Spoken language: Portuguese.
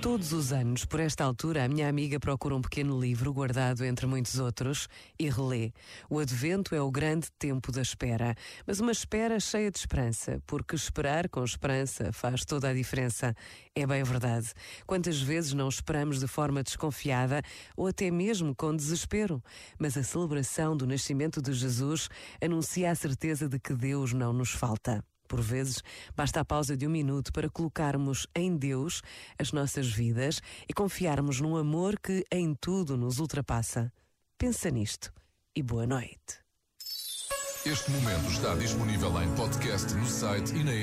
Todos os anos, por esta altura, a minha amiga procura um pequeno livro guardado entre muitos outros e relê. O advento é o grande tempo da espera, mas uma espera cheia de esperança, porque esperar com esperança faz toda a diferença. É bem verdade. Quantas vezes não esperamos de forma desconfiada ou até mesmo com desespero? Mas a celebração do nascimento de Jesus anuncia a certeza de que Deus não nos falta. Por vezes, basta a pausa de um minuto para colocarmos em Deus as nossas vidas e confiarmos num amor que em tudo nos ultrapassa. Pensa nisto e boa noite. Este momento está disponível em podcast no site e na.